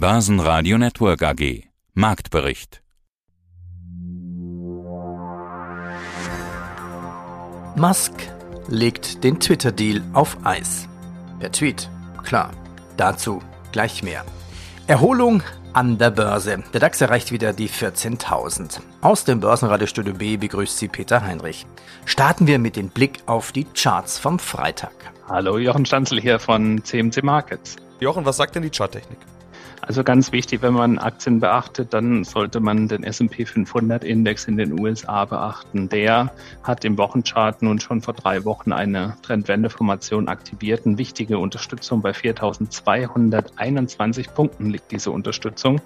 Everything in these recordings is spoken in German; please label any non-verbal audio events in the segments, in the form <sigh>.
Börsenradio Network AG. Marktbericht. Musk legt den Twitter-Deal auf Eis. Per Tweet, klar. Dazu gleich mehr. Erholung an der Börse. Der DAX erreicht wieder die 14.000. Aus dem Börsenradiostudio B begrüßt Sie Peter Heinrich. Starten wir mit dem Blick auf die Charts vom Freitag. Hallo, Jochen Stanzel hier von CMC Markets. Jochen, was sagt denn die Charttechnik? Also ganz wichtig, wenn man Aktien beachtet, dann sollte man den S&P 500 Index in den USA beachten. Der hat im Wochenchart nun schon vor drei Wochen eine Trendwendeformation aktiviert. Eine wichtige Unterstützung bei 4.221 Punkten liegt diese Unterstützung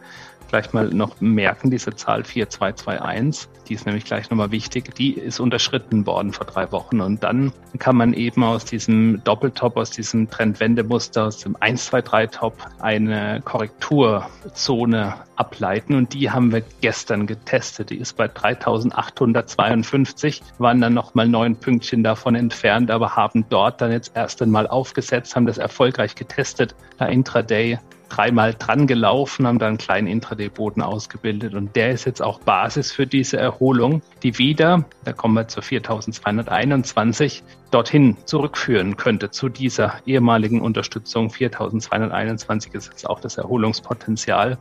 gleich mal noch merken, diese Zahl 4221, die ist nämlich gleich nochmal wichtig, die ist unterschritten worden vor drei Wochen. Und dann kann man eben aus diesem Doppeltop, aus diesem Trendwendemuster, aus dem 1-2-3-Top eine Korrekturzone ableiten. Und die haben wir gestern getestet. Die ist bei 3852, waren dann nochmal neun Pünktchen davon entfernt, aber haben dort dann jetzt erst einmal aufgesetzt, haben das erfolgreich getestet. Da Intraday dreimal dran gelaufen, haben da einen kleinen Intraday-Boden ausgebildet und der ist jetzt auch Basis für diese Erholung, die wieder, da kommen wir zu 4221, dorthin zurückführen könnte zu dieser ehemaligen Unterstützung. 4221 ist jetzt auch das Erholungspotenzial.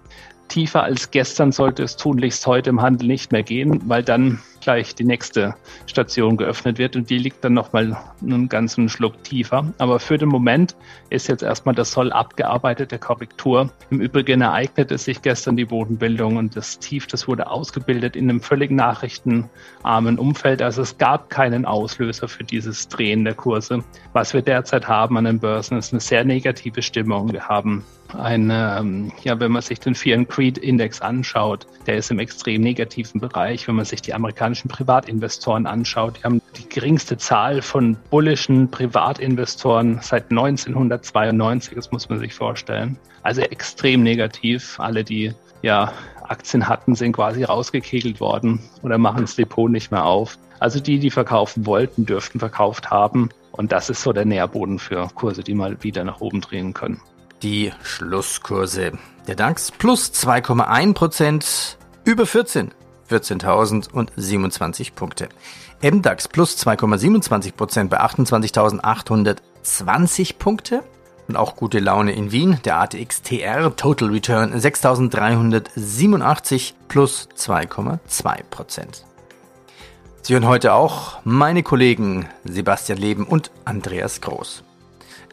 Tiefer als gestern sollte es tunlichst heute im Handel nicht mehr gehen, weil dann gleich die nächste Station geöffnet wird und die liegt dann nochmal einen ganzen Schluck tiefer. Aber für den Moment ist jetzt erstmal das Soll abgearbeitet der Korrektur. Im Übrigen ereignete sich gestern die Bodenbildung und das Tief, das wurde ausgebildet in einem völlig nachrichtenarmen Umfeld. Also es gab keinen Auslöser für dieses Drehen der Kurse. Was wir derzeit haben an den Börsen ist eine sehr negative Stimmung. Wir haben eine, ähm, ja, wenn man sich den Fear and Creed Index anschaut, der ist im extrem negativen Bereich. Wenn man sich die amerikanischen amerikanischen Privatinvestoren anschaut, die haben die geringste Zahl von bullischen Privatinvestoren seit 1992, das muss man sich vorstellen. Also extrem negativ. Alle, die ja Aktien hatten, sind quasi rausgekegelt worden oder machen das Depot nicht mehr auf. Also die, die verkaufen wollten, dürften verkauft haben. Und das ist so der Nährboden für Kurse, die mal wieder nach oben drehen können. Die Schlusskurse. Der DAX plus 2,1 Prozent über 14. 14.027 Punkte. MDAX plus 2,27 Prozent bei 28.820 Punkte. Und auch gute Laune in Wien. Der ATX TR Total Return 6.387 plus 2,2 Prozent. Sie hören heute auch meine Kollegen Sebastian Leben und Andreas Groß.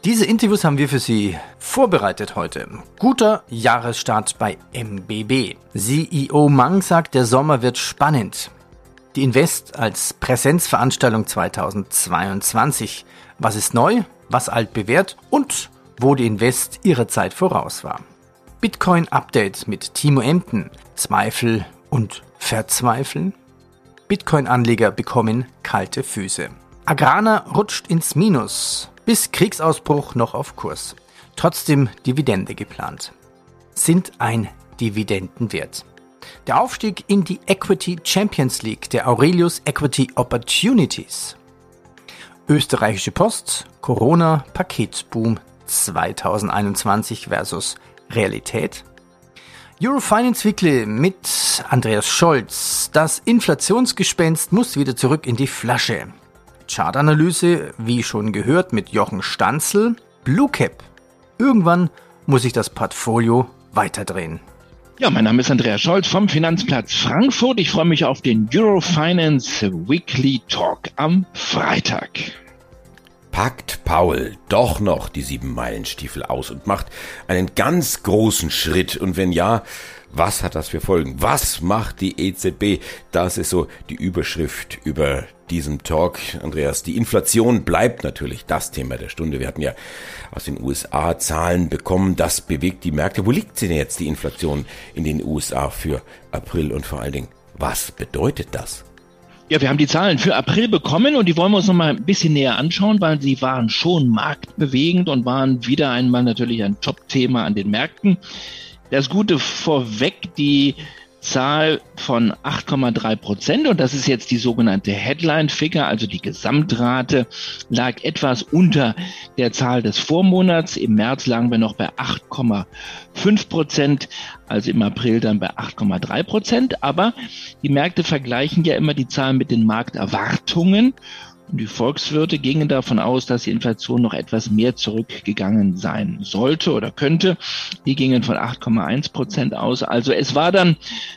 Diese Interviews haben wir für Sie vorbereitet heute. Guter Jahresstart bei MBB. CEO Mang sagt, der Sommer wird spannend. Die Invest als Präsenzveranstaltung 2022. Was ist neu, was alt bewährt und wo die Invest ihrer Zeit voraus war. Bitcoin Update mit Timo Emden. Zweifel und Verzweifeln. Bitcoin-Anleger bekommen kalte Füße. Agrana rutscht ins Minus bis Kriegsausbruch noch auf Kurs. Trotzdem Dividende geplant. Sind ein Dividendenwert. Der Aufstieg in die Equity Champions League der Aurelius Equity Opportunities. Österreichische Post, Corona Paketboom 2021 versus Realität. Eurofinance Weekly mit Andreas Scholz. Das Inflationsgespenst muss wieder zurück in die Flasche. Chartanalyse, wie schon gehört, mit Jochen Stanzel. Blue Cap. Irgendwann muss ich das Portfolio weiterdrehen. Ja, mein Name ist Andreas Scholz vom Finanzplatz Frankfurt. Ich freue mich auf den Eurofinance Weekly Talk am Freitag. Packt Paul doch noch die sieben Meilenstiefel aus und macht einen ganz großen Schritt. Und wenn ja, was hat das für Folgen? Was macht die EZB? Das ist so die Überschrift über diesem Talk. Andreas, die Inflation bleibt natürlich das Thema der Stunde. Wir hatten ja aus den USA Zahlen bekommen. Das bewegt die Märkte. Wo liegt denn jetzt, die Inflation in den USA für April und vor allen Dingen, was bedeutet das? Ja, wir haben die Zahlen für April bekommen und die wollen wir uns noch mal ein bisschen näher anschauen, weil sie waren schon marktbewegend und waren wieder einmal natürlich ein Top-Thema an den Märkten. Das Gute vorweg, die Zahl von 8,3 Prozent und das ist jetzt die sogenannte Headline-Figure, also die Gesamtrate, lag etwas unter der Zahl des Vormonats. Im März lagen wir noch bei 8,5 Prozent, also im April dann bei 8,3 Prozent. Aber die Märkte vergleichen ja immer die Zahlen mit den Markterwartungen. Die Volkswirte gingen davon aus, dass die Inflation noch etwas mehr zurückgegangen sein sollte oder könnte. Die gingen von 8,1 Prozent aus. Also es war dann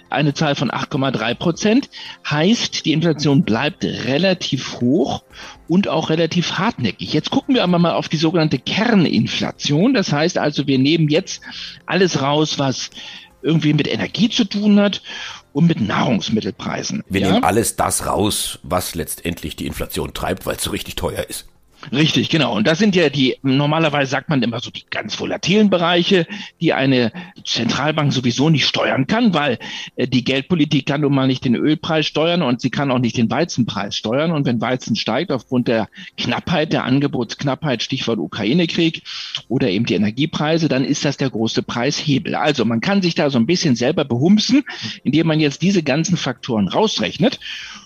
eine Zahl von 8,3 Prozent. Heißt, die Inflation bleibt relativ hoch und auch relativ hartnäckig. Jetzt gucken wir aber mal auf die sogenannte Kerninflation. Das heißt also, wir nehmen jetzt alles raus, was irgendwie mit Energie zu tun hat und mit Nahrungsmittelpreisen. Wir ja? nehmen alles das raus, was letztendlich die Inflation treibt, weil es so richtig teuer ist. Richtig, genau. Und das sind ja die, normalerweise sagt man immer so die ganz volatilen Bereiche, die eine Zentralbank sowieso nicht steuern kann, weil äh, die Geldpolitik kann nun mal nicht den Ölpreis steuern und sie kann auch nicht den Weizenpreis steuern. Und wenn Weizen steigt aufgrund der Knappheit, der Angebotsknappheit, Stichwort Ukraine-Krieg oder eben die Energiepreise, dann ist das der große Preishebel. Also man kann sich da so ein bisschen selber behumsen, indem man jetzt diese ganzen Faktoren rausrechnet.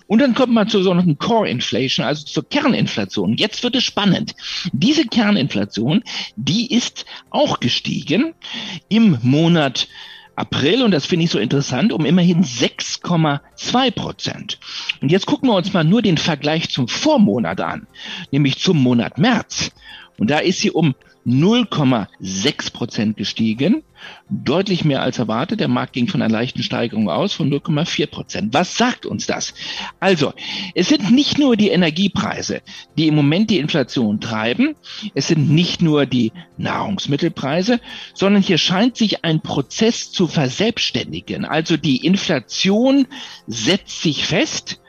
Und dann kommt man zur sogenannten Core Inflation, also zur Kerninflation. Jetzt wird es spannend. Diese Kerninflation, die ist auch gestiegen im Monat April, und das finde ich so interessant, um immerhin 6,2 Prozent. Und jetzt gucken wir uns mal nur den Vergleich zum Vormonat an, nämlich zum Monat März. Und da ist sie um 0,6 Prozent gestiegen, deutlich mehr als erwartet. Der Markt ging von einer leichten Steigerung aus von 0,4 Prozent. Was sagt uns das? Also, es sind nicht nur die Energiepreise, die im Moment die Inflation treiben. Es sind nicht nur die Nahrungsmittelpreise, sondern hier scheint sich ein Prozess zu verselbstständigen. Also die Inflation setzt sich fest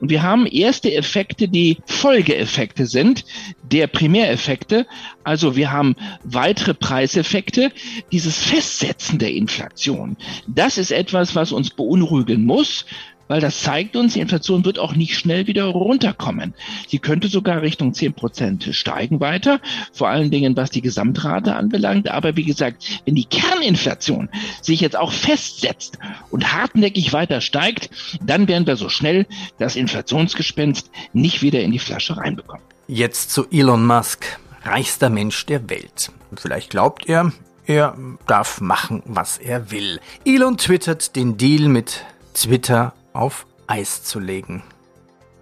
und wir haben erste Effekte, die Folgeeffekte sind der Primäreffekte. Also wir haben weitere Preiseffekte. Dieses Festsetzen der Inflation, das ist etwas, was uns beunruhigen muss weil das zeigt uns, die Inflation wird auch nicht schnell wieder runterkommen. Sie könnte sogar Richtung 10 Prozent steigen weiter, vor allen Dingen was die Gesamtrate anbelangt. Aber wie gesagt, wenn die Kerninflation sich jetzt auch festsetzt und hartnäckig weiter steigt, dann werden wir so schnell das Inflationsgespenst nicht wieder in die Flasche reinbekommen. Jetzt zu Elon Musk, reichster Mensch der Welt. Vielleicht glaubt er, er darf machen, was er will. Elon twittert den Deal mit Twitter auf Eis zu legen.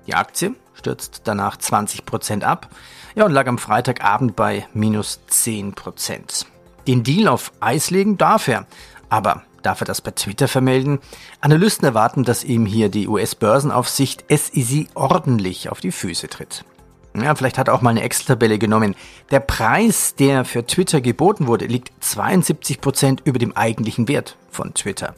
Die Aktie stürzt danach 20% ab ja, und lag am Freitagabend bei minus 10%. Den Deal auf Eis legen darf er, aber darf er das bei Twitter vermelden? Analysten erwarten, dass ihm hier die US-Börsenaufsicht SEC ordentlich auf die Füße tritt. Ja, vielleicht hat er auch mal eine Excel-Tabelle genommen. Der Preis, der für Twitter geboten wurde, liegt 72% über dem eigentlichen Wert von Twitter.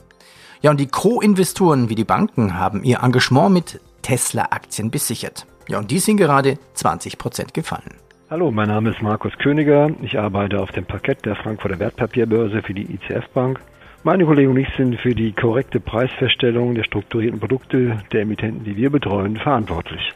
Ja, und die Co-Investoren wie die Banken haben ihr Engagement mit Tesla-Aktien besichert. Ja, und die sind gerade 20 Prozent gefallen. Hallo, mein Name ist Markus Königer. Ich arbeite auf dem Parkett der Frankfurter Wertpapierbörse für die ICF Bank. Meine Kollegen und ich sind für die korrekte Preisfeststellung der strukturierten Produkte der Emittenten, die wir betreuen, verantwortlich.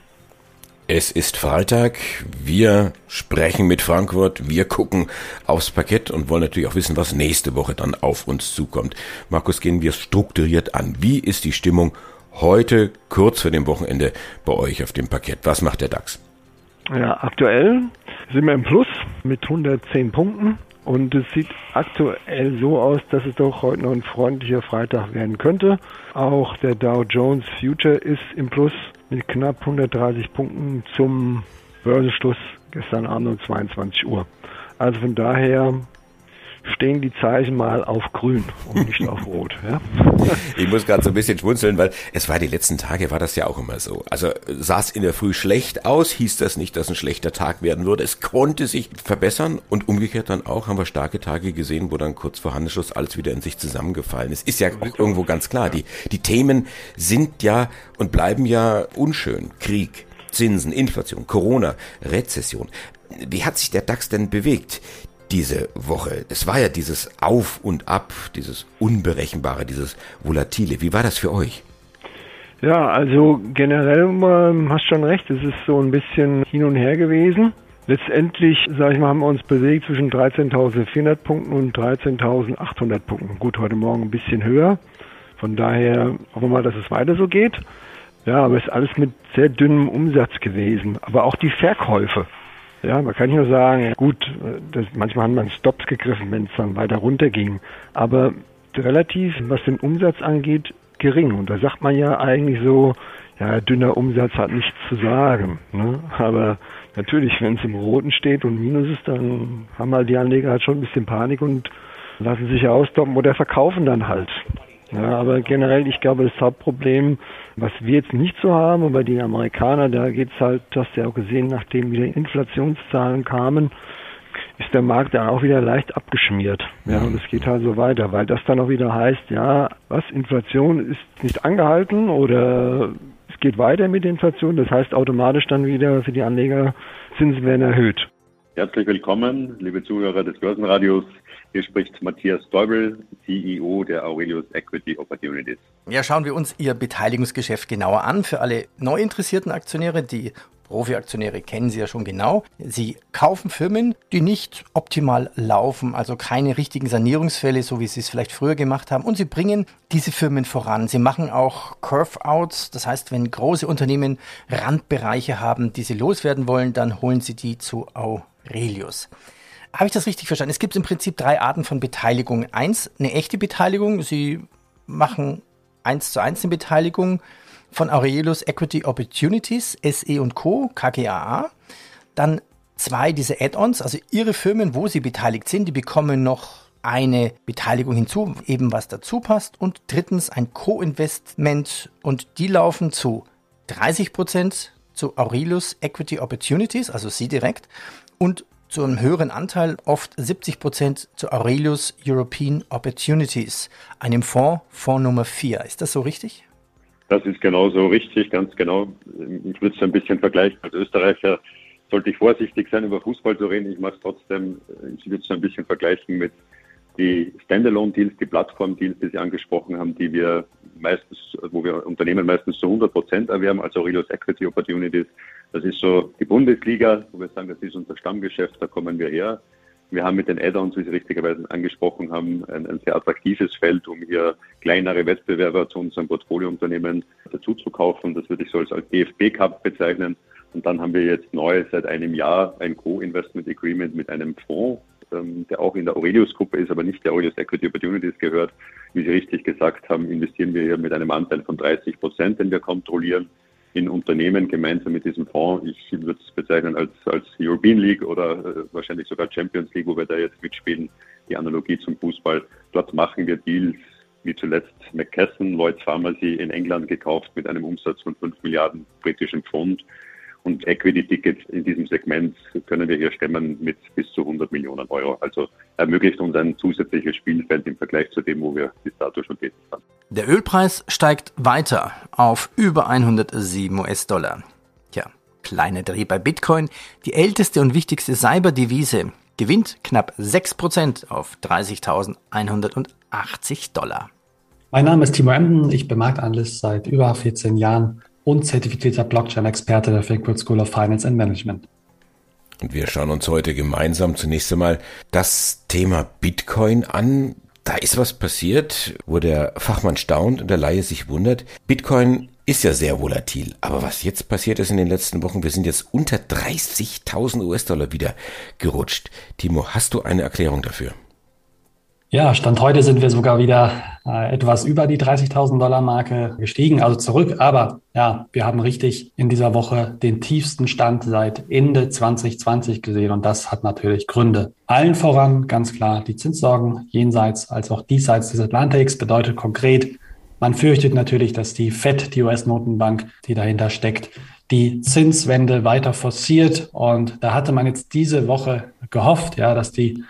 Es ist Freitag, wir sprechen mit Frankfurt, wir gucken aufs Parkett und wollen natürlich auch wissen, was nächste Woche dann auf uns zukommt. Markus, gehen wir strukturiert an. Wie ist die Stimmung heute, kurz vor dem Wochenende, bei euch auf dem Parkett? Was macht der DAX? Ja, aktuell sind wir im Plus mit 110 Punkten. Und es sieht aktuell so aus, dass es doch heute noch ein freundlicher Freitag werden könnte. Auch der Dow Jones Future ist im Plus mit knapp 130 Punkten zum Börsenschluss gestern Abend um 22 Uhr. Also von daher stehen die Zeichen mal auf grün und nicht auf rot. Ja? <laughs> Ich muss gerade so ein bisschen schmunzeln, weil es war die letzten Tage, war das ja auch immer so. Also sah es in der Früh schlecht aus, hieß das nicht, dass ein schlechter Tag werden würde. Es konnte sich verbessern und umgekehrt dann auch haben wir starke Tage gesehen, wo dann kurz vor Handelsschluss alles wieder in sich zusammengefallen ist. Ist ja auch irgendwo ganz klar. Die, die Themen sind ja und bleiben ja unschön. Krieg, Zinsen, Inflation, Corona, Rezession. Wie hat sich der DAX denn bewegt? Diese Woche? Es war ja dieses Auf und Ab, dieses Unberechenbare, dieses Volatile. Wie war das für euch? Ja, also generell ähm, hast schon recht, es ist so ein bisschen hin und her gewesen. Letztendlich, sage ich mal, haben wir uns bewegt zwischen 13.400 Punkten und 13.800 Punkten. Gut, heute Morgen ein bisschen höher. Von daher hoffen wir mal, dass es weiter so geht. Ja, aber es ist alles mit sehr dünnem Umsatz gewesen. Aber auch die Verkäufe. Ja, man kann nur sagen, ja gut, das, manchmal haben man Stops gegriffen, wenn es dann weiter runterging. Aber relativ, was den Umsatz angeht, gering. Und da sagt man ja eigentlich so, ja, dünner Umsatz hat nichts zu sagen. Ne? Aber natürlich, wenn es im Roten steht und Minus ist, dann haben halt die Anleger halt schon ein bisschen Panik und lassen sich ausdoppen oder verkaufen dann halt. Ja, aber generell, ich glaube, das Hauptproblem, was wir jetzt nicht so haben, und bei den Amerikanern, da geht's halt, das hast du ja auch gesehen, nachdem wieder Inflationszahlen kamen, ist der Markt dann auch wieder leicht abgeschmiert. Ja, und es geht halt so weiter, weil das dann auch wieder heißt, ja, was, Inflation ist nicht angehalten oder es geht weiter mit der Inflation, das heißt automatisch dann wieder für die Anleger, Zinsen werden erhöht. Herzlich willkommen, liebe Zuhörer des Börsenradios. Hier spricht Matthias Däubel, CEO der Aurelius Equity Opportunities. Ja, schauen wir uns Ihr Beteiligungsgeschäft genauer an. Für alle neu interessierten Aktionäre, die Profi-Aktionäre kennen Sie ja schon genau. Sie kaufen Firmen, die nicht optimal laufen, also keine richtigen Sanierungsfälle, so wie Sie es vielleicht früher gemacht haben. Und Sie bringen diese Firmen voran. Sie machen auch Curve-Outs. Das heißt, wenn große Unternehmen Randbereiche haben, die sie loswerden wollen, dann holen Sie die zu Aurelius. Habe ich das richtig verstanden? Es gibt im Prinzip drei Arten von Beteiligung. Eins, eine echte Beteiligung. Sie machen eins zu eins eine Beteiligung von Aurelius Equity Opportunities, SE und Co., KGAA. Dann zwei diese Add-ons, also Ihre Firmen, wo Sie beteiligt sind, die bekommen noch eine Beteiligung hinzu, eben was dazu passt. Und drittens ein Co-Investment und die laufen zu 30 Prozent zu Aurelius Equity Opportunities, also Sie direkt, und zu einem höheren Anteil, oft 70 Prozent, zu Aurelius European Opportunities, einem Fonds, Fonds Nummer 4. Ist das so richtig? Das ist genauso richtig, ganz genau. Ich würde es ein bisschen vergleichen. Als Österreicher sollte ich vorsichtig sein, über Fußball zu reden. Ich mache es trotzdem, ich würde es ein bisschen vergleichen mit die Standalone-Deals, die Plattform-Deals, die Sie angesprochen haben, die wir meistens, wo wir Unternehmen meistens zu 100 Prozent erwerben, also Aurelius Equity Opportunities. Das ist so die Bundesliga, wo wir sagen, das ist unser Stammgeschäft, da kommen wir her. Wir haben mit den Add-ons, wie Sie richtigerweise angesprochen haben, ein, ein, sehr attraktives Feld, um hier kleinere Wettbewerber zu unserem Portfoliounternehmen dazu zu kaufen. Das würde ich so als, als DFB Cup bezeichnen. Und dann haben wir jetzt neu seit einem Jahr ein Co-Investment Agreement mit einem Fonds, ähm, der auch in der Aurelius-Gruppe ist, aber nicht der Aurelius Equity Opportunities gehört. Wie Sie richtig gesagt haben, investieren wir hier mit einem Anteil von 30 Prozent, den wir kontrollieren in Unternehmen gemeinsam mit diesem Fonds. Ich würde es bezeichnen als, als European League oder äh, wahrscheinlich sogar Champions League, wo wir da jetzt mitspielen, die Analogie zum Fußball. Dort machen wir Deals, wie zuletzt McKesson, Lloyds Pharmacy in England gekauft mit einem Umsatz von 5 Milliarden britischen Pfund. Und Equity-Tickets in diesem Segment können wir hier stemmen mit bis zu 100 Millionen Euro. Also ermöglicht uns ein zusätzliches Spielfeld im Vergleich zu dem, wo wir bis dato schon tätig waren. Der Ölpreis steigt weiter auf über 107 US-Dollar. Tja, kleiner Dreh bei Bitcoin. Die älteste und wichtigste Cyberdevise gewinnt knapp 6% auf 30.180 Dollar. Mein Name ist Timo Emden, ich bin Marktanalyst seit über 14 Jahren und zertifizierter Blockchain-Experte der Frankfurt School of Finance and Management. Und wir schauen uns heute gemeinsam zunächst einmal das Thema Bitcoin an. Da ist was passiert, wo der Fachmann staunt und der Laie sich wundert. Bitcoin ist ja sehr volatil, aber was jetzt passiert ist in den letzten Wochen, wir sind jetzt unter 30.000 US-Dollar wieder gerutscht. Timo, hast du eine Erklärung dafür? Ja, Stand heute sind wir sogar wieder äh, etwas über die 30.000 Dollar Marke gestiegen, also zurück. Aber ja, wir haben richtig in dieser Woche den tiefsten Stand seit Ende 2020 gesehen und das hat natürlich Gründe. Allen voran ganz klar die Zinssorgen jenseits als auch diesseits des Atlantiks bedeutet konkret, man fürchtet natürlich, dass die FED, die US-Notenbank, die dahinter steckt, die Zinswende weiter forciert. Und da hatte man jetzt diese Woche gehofft, ja, dass die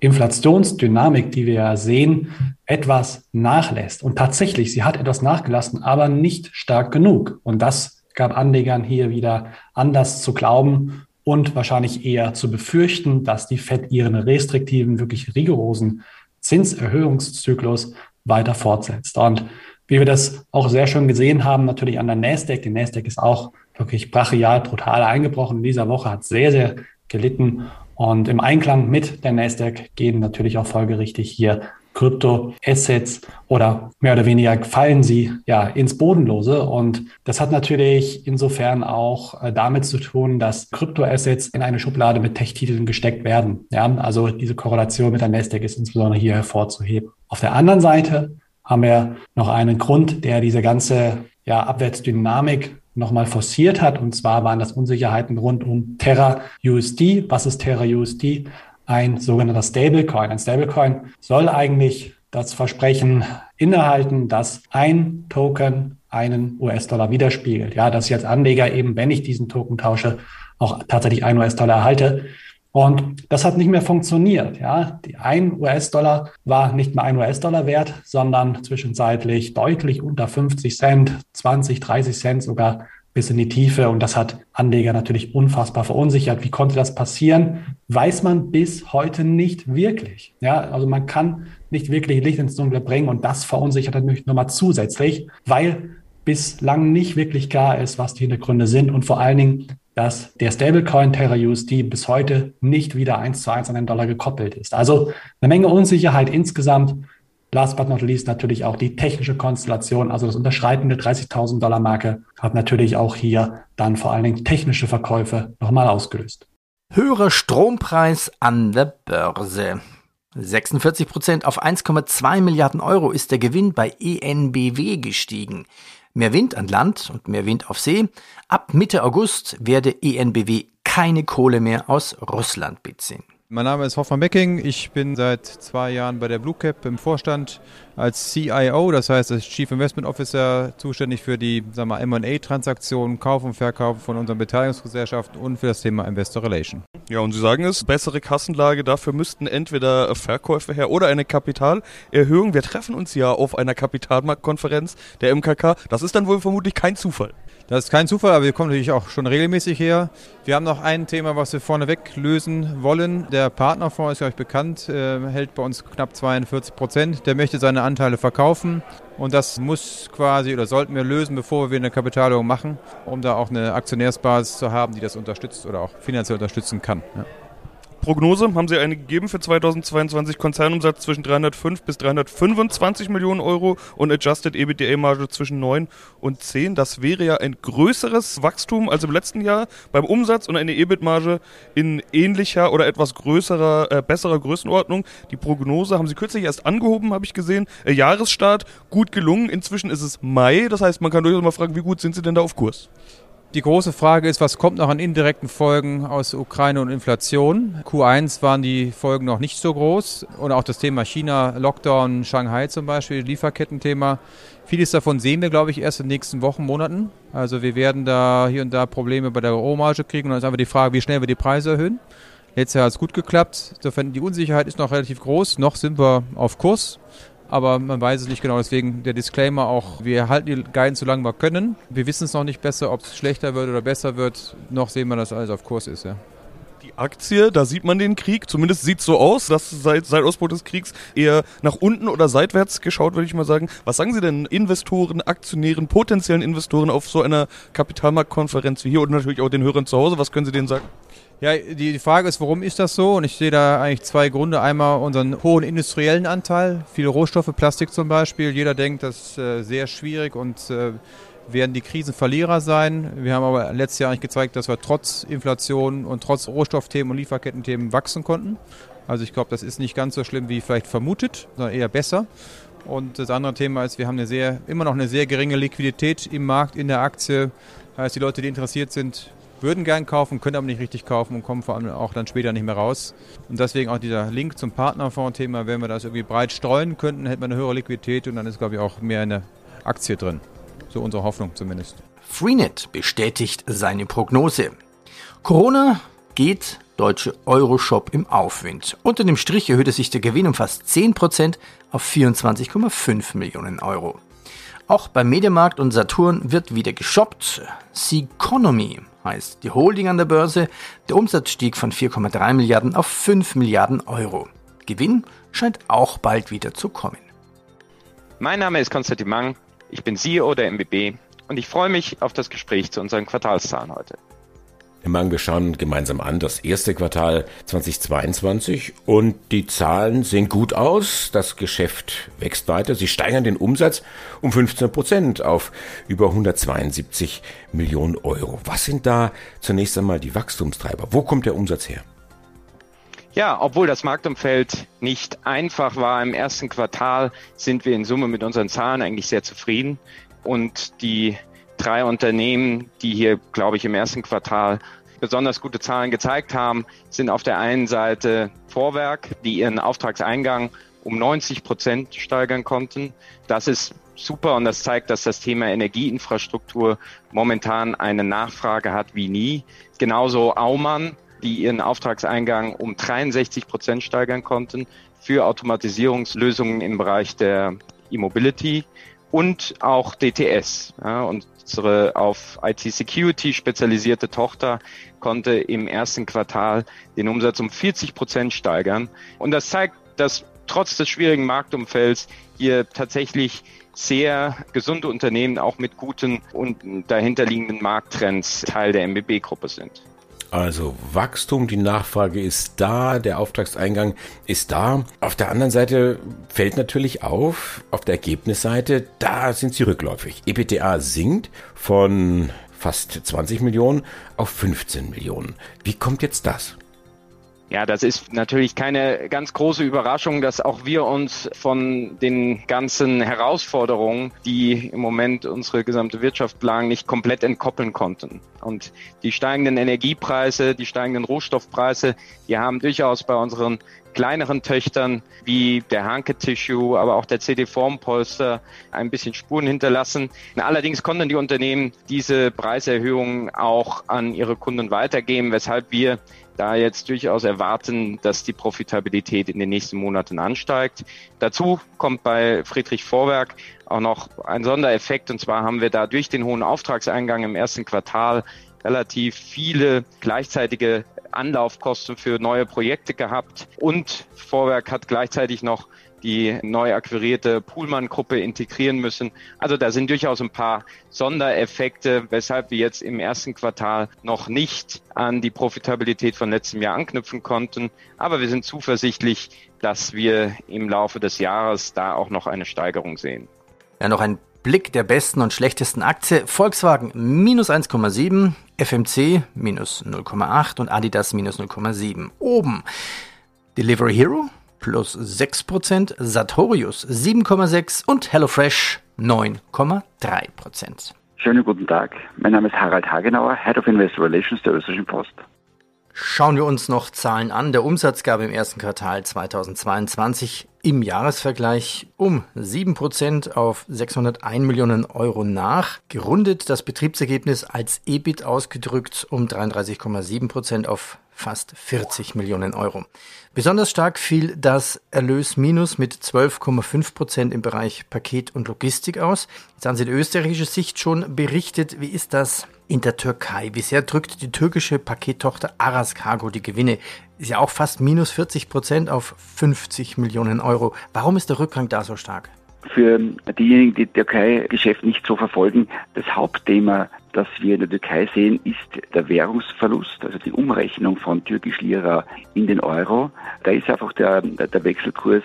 Inflationsdynamik, die wir ja sehen, etwas nachlässt. Und tatsächlich, sie hat etwas nachgelassen, aber nicht stark genug. Und das gab Anlegern hier wieder anders zu glauben und wahrscheinlich eher zu befürchten, dass die Fed ihren restriktiven, wirklich rigorosen Zinserhöhungszyklus weiter fortsetzt. Und wie wir das auch sehr schön gesehen haben, natürlich an der Nasdaq. Die Nasdaq ist auch wirklich brachial, brutal eingebrochen. In dieser Woche hat sehr, sehr gelitten. Und im Einklang mit der Nasdaq gehen natürlich auch folgerichtig hier Kryptoassets oder mehr oder weniger fallen sie ja ins Bodenlose. Und das hat natürlich insofern auch äh, damit zu tun, dass Kryptoassets in eine Schublade mit Tech-Titeln gesteckt werden. Ja, also diese Korrelation mit der Nasdaq ist insbesondere hier hervorzuheben. Auf der anderen Seite haben wir noch einen Grund, der diese ganze ja, Abwärtsdynamik nochmal forciert hat. Und zwar waren das Unsicherheiten rund um Terra USD. Was ist Terra USD? Ein sogenannter Stablecoin. Ein Stablecoin soll eigentlich das Versprechen innehalten, dass ein Token einen US-Dollar widerspiegelt. Ja, dass ich als Anleger eben, wenn ich diesen Token tausche, auch tatsächlich einen US-Dollar erhalte. Und das hat nicht mehr funktioniert. Ja, die ein US-Dollar war nicht mehr ein US-Dollar wert, sondern zwischenzeitlich deutlich unter 50 Cent, 20, 30 Cent sogar bis in die Tiefe. Und das hat Anleger natürlich unfassbar verunsichert. Wie konnte das passieren? Weiß man bis heute nicht wirklich. Ja, also man kann nicht wirklich Licht ins Dunkle bringen und das verunsichert natürlich nochmal zusätzlich, weil bislang nicht wirklich klar ist, was die Hintergründe sind und vor allen Dingen, dass der Stablecoin Terra USD bis heute nicht wieder eins zu eins an den Dollar gekoppelt ist. Also eine Menge Unsicherheit insgesamt. Last but not least natürlich auch die technische Konstellation, also das Unterschreiten der 30.000 Dollar Marke hat natürlich auch hier dann vor allen Dingen technische Verkäufe nochmal ausgelöst. Höherer Strompreis an der Börse. 46 Prozent auf 1,2 Milliarden Euro ist der Gewinn bei ENBW gestiegen. Mehr Wind an Land und mehr Wind auf See. Ab Mitte August werde ENBW keine Kohle mehr aus Russland beziehen. Mein Name ist Hoffmann Becking. Ich bin seit zwei Jahren bei der Blue Cap im Vorstand als CIO, das heißt als Chief Investment Officer, zuständig für die M&A-Transaktionen, Kauf und Verkauf von unseren Beteiligungsgesellschaften und für das Thema Investor Relation. Ja, und Sie sagen es, bessere Kassenlage, dafür müssten entweder Verkäufe her oder eine Kapitalerhöhung. Wir treffen uns ja auf einer Kapitalmarktkonferenz der MKK. Das ist dann wohl vermutlich kein Zufall. Das ist kein Zufall, aber wir kommen natürlich auch schon regelmäßig her. Wir haben noch ein Thema, was wir vorneweg lösen wollen. Der Partnerfonds ist euch bekannt, äh, hält bei uns knapp 42 Prozent. Der möchte seine Anteile verkaufen und das muss quasi oder sollten wir lösen, bevor wir eine Kapitalerhöhung machen, um da auch eine Aktionärsbasis zu haben, die das unterstützt oder auch finanziell unterstützen kann. Ja. Prognose haben Sie eine gegeben für 2022 Konzernumsatz zwischen 305 bis 325 Millionen Euro und Adjusted EBITDA-Marge zwischen 9 und 10. Das wäre ja ein größeres Wachstum als im letzten Jahr beim Umsatz und eine EBIT-Marge in ähnlicher oder etwas größerer, äh, besserer Größenordnung. Die Prognose haben Sie kürzlich erst angehoben, habe ich gesehen. Äh, Jahresstart gut gelungen. Inzwischen ist es Mai. Das heißt, man kann durchaus mal fragen, wie gut sind Sie denn da auf Kurs? Die große Frage ist, was kommt noch an indirekten Folgen aus Ukraine und Inflation? Q1 waren die Folgen noch nicht so groß und auch das Thema China, Lockdown, Shanghai zum Beispiel, Lieferkettenthema. Vieles davon sehen wir, glaube ich, erst in den nächsten Wochen, Monaten. Also wir werden da hier und da Probleme bei der Rohmarge kriegen und dann ist einfach die Frage, wie schnell wir die Preise erhöhen. Letztes Jahr hat es gut geklappt. Insofern die Unsicherheit ist noch relativ groß. Noch sind wir auf Kurs aber man weiß es nicht genau. Deswegen der Disclaimer auch, wir halten die Guidance so lange wir können. Wir wissen es noch nicht besser, ob es schlechter wird oder besser wird. Noch sehen wir, dass alles auf Kurs ist. Ja. Die Aktie, da sieht man den Krieg, zumindest sieht es so aus, dass seit, seit Ausbruch des Kriegs eher nach unten oder seitwärts geschaut, würde ich mal sagen. Was sagen Sie denn Investoren, Aktionären, potenziellen Investoren auf so einer Kapitalmarktkonferenz wie hier und natürlich auch den Hörern zu Hause? Was können Sie denen sagen? Ja, die Frage ist, warum ist das so? Und ich sehe da eigentlich zwei Gründe. Einmal unseren hohen industriellen Anteil, viele Rohstoffe, Plastik zum Beispiel. Jeder denkt, das ist äh, sehr schwierig und äh, werden die Krisen Verlierer sein. Wir haben aber letztes Jahr eigentlich gezeigt, dass wir trotz Inflation und trotz Rohstoffthemen und Lieferkettenthemen wachsen konnten. Also ich glaube, das ist nicht ganz so schlimm wie vielleicht vermutet, sondern eher besser. Und das andere Thema ist, wir haben eine sehr, immer noch eine sehr geringe Liquidität im Markt, in der Aktie. Das heißt, die Leute, die interessiert sind, würden gern kaufen, können aber nicht richtig kaufen und kommen vor allem auch dann später nicht mehr raus. Und deswegen auch dieser Link zum Partnerfonds-Thema, wenn wir das irgendwie breit streuen könnten, hätte man eine höhere Liquidität und dann ist, glaube ich, auch mehr eine Aktie drin. So unsere Hoffnung zumindest. Freenet bestätigt seine Prognose. Corona geht deutsche Euroshop im Aufwind. Unter dem Strich erhöhte sich der Gewinn um fast 10% auf 24,5 Millionen Euro. Auch beim Mediamarkt und Saturn wird wieder geshoppt. Seconomy heißt die Holding an der Börse. Der Umsatz stieg von 4,3 Milliarden auf 5 Milliarden Euro. Gewinn scheint auch bald wieder zu kommen. Mein Name ist Konstantin Mang, ich bin CEO der MBB und ich freue mich auf das Gespräch zu unseren Quartalszahlen heute. Mang, wir schauen gemeinsam an das erste Quartal 2022 und die Zahlen sehen gut aus. Das Geschäft wächst weiter. Sie steigern den Umsatz um 15 Prozent auf über 172 Millionen Euro. Was sind da zunächst einmal die Wachstumstreiber? Wo kommt der Umsatz her? Ja, obwohl das Marktumfeld nicht einfach war im ersten Quartal, sind wir in Summe mit unseren Zahlen eigentlich sehr zufrieden. Und die drei Unternehmen, die hier, glaube ich, im ersten Quartal besonders gute Zahlen gezeigt haben, sind auf der einen Seite Vorwerk, die ihren Auftragseingang um 90 Prozent steigern konnten. Das ist super und das zeigt, dass das Thema Energieinfrastruktur momentan eine Nachfrage hat wie nie. Genauso Aumann, die ihren Auftragseingang um 63 Prozent steigern konnten für Automatisierungslösungen im Bereich der E-Mobility und auch DTS. Ja, unsere auf IT-Security spezialisierte Tochter konnte im ersten Quartal den Umsatz um 40 Prozent steigern. Und das zeigt, dass trotz des schwierigen Marktumfelds hier tatsächlich sehr gesunde Unternehmen auch mit guten und dahinterliegenden Markttrends Teil der MBB-Gruppe sind. Also Wachstum, die Nachfrage ist da, der Auftragseingang ist da. Auf der anderen Seite fällt natürlich auf, auf der Ergebnisseite, da sind sie rückläufig. EBTA sinkt von fast 20 Millionen auf 15 Millionen. Wie kommt jetzt das? Ja, das ist natürlich keine ganz große Überraschung, dass auch wir uns von den ganzen Herausforderungen, die im Moment unsere gesamte Wirtschaft plagen, nicht komplett entkoppeln konnten. Und die steigenden Energiepreise, die steigenden Rohstoffpreise, die haben durchaus bei unseren kleineren Töchtern wie der Hanke Tissue, aber auch der CD Formpolster ein bisschen Spuren hinterlassen. Allerdings konnten die Unternehmen diese Preiserhöhungen auch an ihre Kunden weitergeben, weshalb wir da jetzt durchaus erwarten, dass die Profitabilität in den nächsten Monaten ansteigt. Dazu kommt bei Friedrich Vorwerk auch noch ein Sondereffekt, und zwar haben wir da durch den hohen Auftragseingang im ersten Quartal relativ viele gleichzeitige Anlaufkosten für neue Projekte gehabt und Vorwerk hat gleichzeitig noch die neu akquirierte Puhlmann-Gruppe integrieren müssen. Also da sind durchaus ein paar Sondereffekte, weshalb wir jetzt im ersten Quartal noch nicht an die Profitabilität von letztem Jahr anknüpfen konnten. Aber wir sind zuversichtlich, dass wir im Laufe des Jahres da auch noch eine Steigerung sehen. Ja, noch ein Blick der besten und schlechtesten Aktie. Volkswagen minus 1,7, FMC minus 0,8 und Adidas minus 0,7. Oben Delivery Hero plus 6%, Sartorius 7,6% und HelloFresh 9,3%. Schönen guten Tag. Mein Name ist Harald Hagenauer, Head of Investor Relations der Österreichischen Post. Schauen wir uns noch Zahlen an. Der Umsatz gab im ersten Quartal 2022 im Jahresvergleich um 7% auf 601 Millionen Euro nach. Gerundet das Betriebsergebnis als EBIT ausgedrückt um 33,7% auf fast 40 Millionen Euro. Besonders stark fiel das Erlösminus mit 12,5 Prozent im Bereich Paket und Logistik aus. Jetzt haben Sie die österreichische Sicht schon berichtet. Wie ist das in der Türkei? Wie sehr drückt die türkische Pakettochter Aras Cargo die Gewinne? Ist ja auch fast minus 40 Prozent auf 50 Millionen Euro. Warum ist der Rückgang da so stark? Für diejenigen, die Türkei-Geschäft nicht so verfolgen, das Hauptthema das wir in der Türkei sehen, ist der Währungsverlust, also die Umrechnung von türkisch Lira in den Euro. Da ist einfach der, der Wechselkurs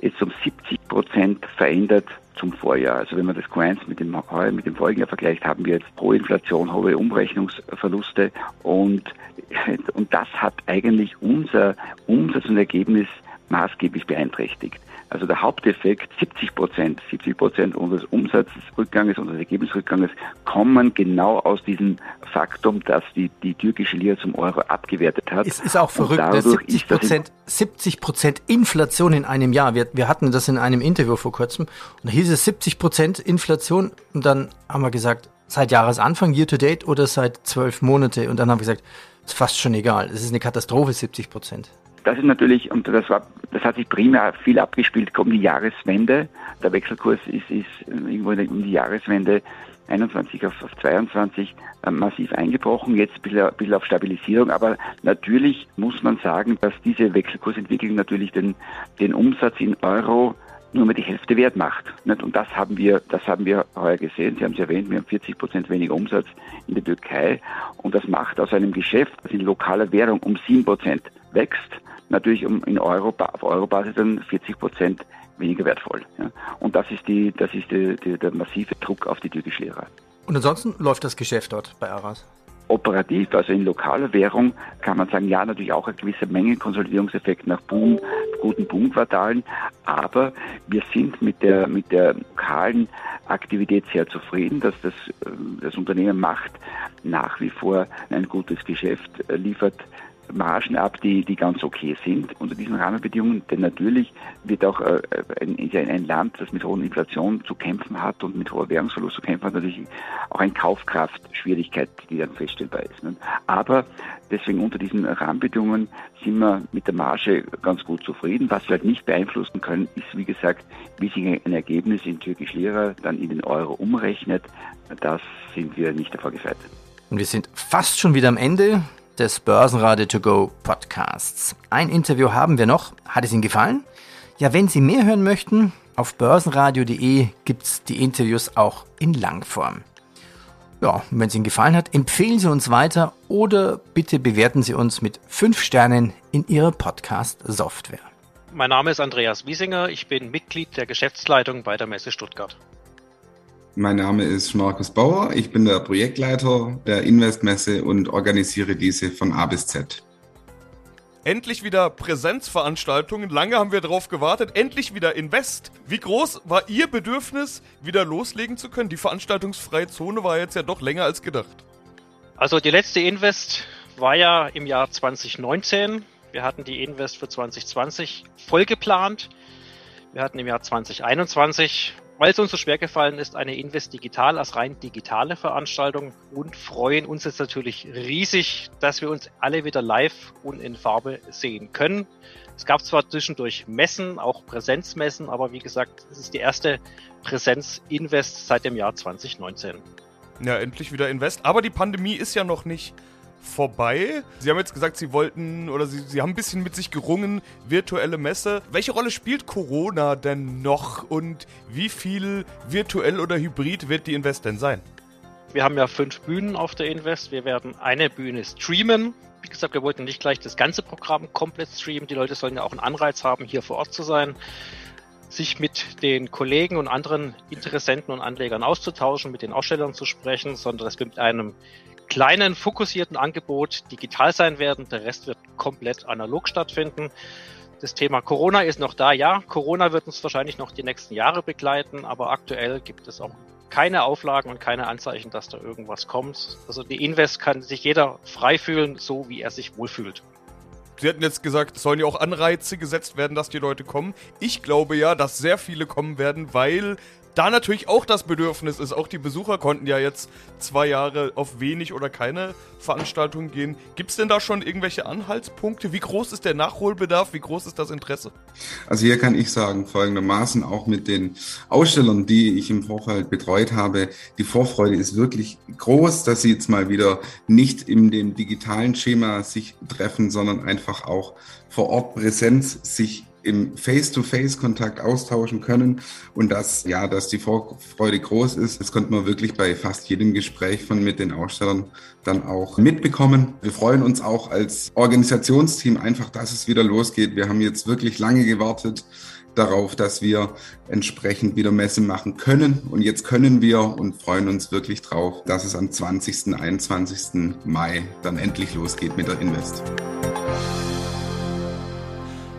jetzt um 70 Prozent verändert zum Vorjahr. Also wenn man das Q1 mit dem, mit dem Folgejahr vergleicht, haben wir jetzt pro Inflation hohe Umrechnungsverluste und, <laughs> und das hat eigentlich unser Umsatz und Ergebnis maßgeblich beeinträchtigt. Also der Haupteffekt, 70 Prozent, 70 Prozent unseres Umsatzrückganges, unseres Ergebnisrückganges kommen genau aus diesem Faktum, dass die, die türkische Lira zum Euro abgewertet hat. Es ist auch verrückt, 70 Prozent, 70 Prozent Inflation in einem Jahr. Wir, wir hatten das in einem Interview vor kurzem und da hieß es 70 Prozent Inflation und dann haben wir gesagt, seit Jahresanfang, year to date oder seit zwölf Monate und dann haben wir gesagt, ist fast schon egal. Es ist eine Katastrophe, 70 Prozent. Das ist natürlich, und das war, das hat sich primär viel abgespielt, kommt die Jahreswende. Der Wechselkurs ist, ist irgendwo um die Jahreswende 21 auf, auf 22 äh, massiv eingebrochen, jetzt ein bisschen, ein bisschen auf Stabilisierung. Aber natürlich muss man sagen, dass diese Wechselkursentwicklung natürlich den, den Umsatz in Euro nur mehr die Hälfte wert macht. Und das haben wir, das haben wir heuer gesehen. Sie haben es erwähnt, wir haben 40 Prozent weniger Umsatz in der Türkei und das macht aus einem Geschäft, das in lokaler Währung um 7 Prozent wächst, natürlich um in Euro, auf Eurobasis dann 40 Prozent weniger wertvoll. Und das ist die, das ist die, die, der massive Druck auf die türkische Lira. Und ansonsten läuft das Geschäft dort bei Aras? Operativ, also in lokaler Währung, kann man sagen, ja, natürlich auch eine gewisse Menge Konsolidierungseffekt nach Boom, guten Boomquartalen, aber wir sind mit der, mit der lokalen Aktivität sehr zufrieden, dass das, ähm, das Unternehmen macht nach wie vor ein gutes Geschäft, äh, liefert Margen ab, die, die ganz okay sind unter diesen Rahmenbedingungen. Denn natürlich wird auch äh, ein, ein Land, das mit hoher Inflation zu kämpfen hat und mit hoher Währungsverlust zu kämpfen hat, natürlich auch eine Kaufkraftschwierigkeit, die dann feststellbar ist. Ne? Aber deswegen unter diesen Rahmenbedingungen sind wir mit der Marge ganz gut zufrieden. Was wir halt nicht beeinflussen können, ist, wie gesagt, wie sich ein Ergebnis in türkisch Lira dann in den Euro umrechnet. Das sind wir nicht davor gefeit. Und wir sind fast schon wieder am Ende des Börsenradio To Go Podcasts. Ein Interview haben wir noch. Hat es Ihnen gefallen? Ja, wenn Sie mehr hören möchten, auf börsenradio.de gibt es die Interviews auch in Langform. Ja, wenn es Ihnen gefallen hat, empfehlen Sie uns weiter oder bitte bewerten Sie uns mit 5 Sternen in Ihrer Podcast-Software. Mein Name ist Andreas Wiesinger, ich bin Mitglied der Geschäftsleitung bei der Messe Stuttgart. Mein Name ist Markus Bauer. Ich bin der Projektleiter der Investmesse und organisiere diese von A bis Z. Endlich wieder Präsenzveranstaltungen. Lange haben wir darauf gewartet. Endlich wieder Invest. Wie groß war Ihr Bedürfnis, wieder loslegen zu können? Die veranstaltungsfreie Zone war jetzt ja doch länger als gedacht. Also die letzte Invest war ja im Jahr 2019. Wir hatten die Invest für 2020 voll geplant. Wir hatten im Jahr 2021 weil es uns so schwer gefallen ist, eine Invest Digital als rein digitale Veranstaltung und freuen uns jetzt natürlich riesig, dass wir uns alle wieder live und in Farbe sehen können. Es gab zwar zwischendurch Messen, auch Präsenzmessen, aber wie gesagt, es ist die erste Präsenz-Invest seit dem Jahr 2019. Ja, endlich wieder Invest. Aber die Pandemie ist ja noch nicht vorbei. Sie haben jetzt gesagt, Sie wollten oder Sie, Sie haben ein bisschen mit sich gerungen, virtuelle Messe. Welche Rolle spielt Corona denn noch und wie viel virtuell oder hybrid wird die Invest denn sein? Wir haben ja fünf Bühnen auf der Invest. Wir werden eine Bühne streamen. Wie gesagt, wir wollten nicht gleich das ganze Programm komplett streamen. Die Leute sollen ja auch einen Anreiz haben, hier vor Ort zu sein sich mit den Kollegen und anderen Interessenten und Anlegern auszutauschen, mit den Ausstellern zu sprechen, sondern es wird mit einem kleinen, fokussierten Angebot digital sein werden. Der Rest wird komplett analog stattfinden. Das Thema Corona ist noch da. Ja, Corona wird uns wahrscheinlich noch die nächsten Jahre begleiten, aber aktuell gibt es auch keine Auflagen und keine Anzeichen, dass da irgendwas kommt. Also die Invest kann sich jeder frei fühlen, so wie er sich wohlfühlt. Sie hatten jetzt gesagt, es sollen ja auch Anreize gesetzt werden, dass die Leute kommen. Ich glaube ja, dass sehr viele kommen werden, weil da natürlich auch das Bedürfnis ist. Auch die Besucher konnten ja jetzt zwei Jahre auf wenig oder keine Veranstaltungen gehen. Gibt es denn da schon irgendwelche Anhaltspunkte? Wie groß ist der Nachholbedarf? Wie groß ist das Interesse? Also hier kann ich sagen, folgendermaßen auch mit den Ausstellern, die ich im Vorfeld betreut habe, die Vorfreude ist wirklich groß, dass sie jetzt mal wieder nicht in dem digitalen Schema sich treffen, sondern einfach auch vor Ort Präsenz sich im Face-to-Face-Kontakt austauschen können und dass, ja, dass die Vorfreude groß ist. Das konnte man wirklich bei fast jedem Gespräch von mit den Ausstellern dann auch mitbekommen. Wir freuen uns auch als Organisationsteam einfach, dass es wieder losgeht. Wir haben jetzt wirklich lange gewartet darauf, dass wir entsprechend wieder Messe machen können. Und jetzt können wir und freuen uns wirklich drauf, dass es am 20. 21. Mai dann endlich losgeht mit der Invest.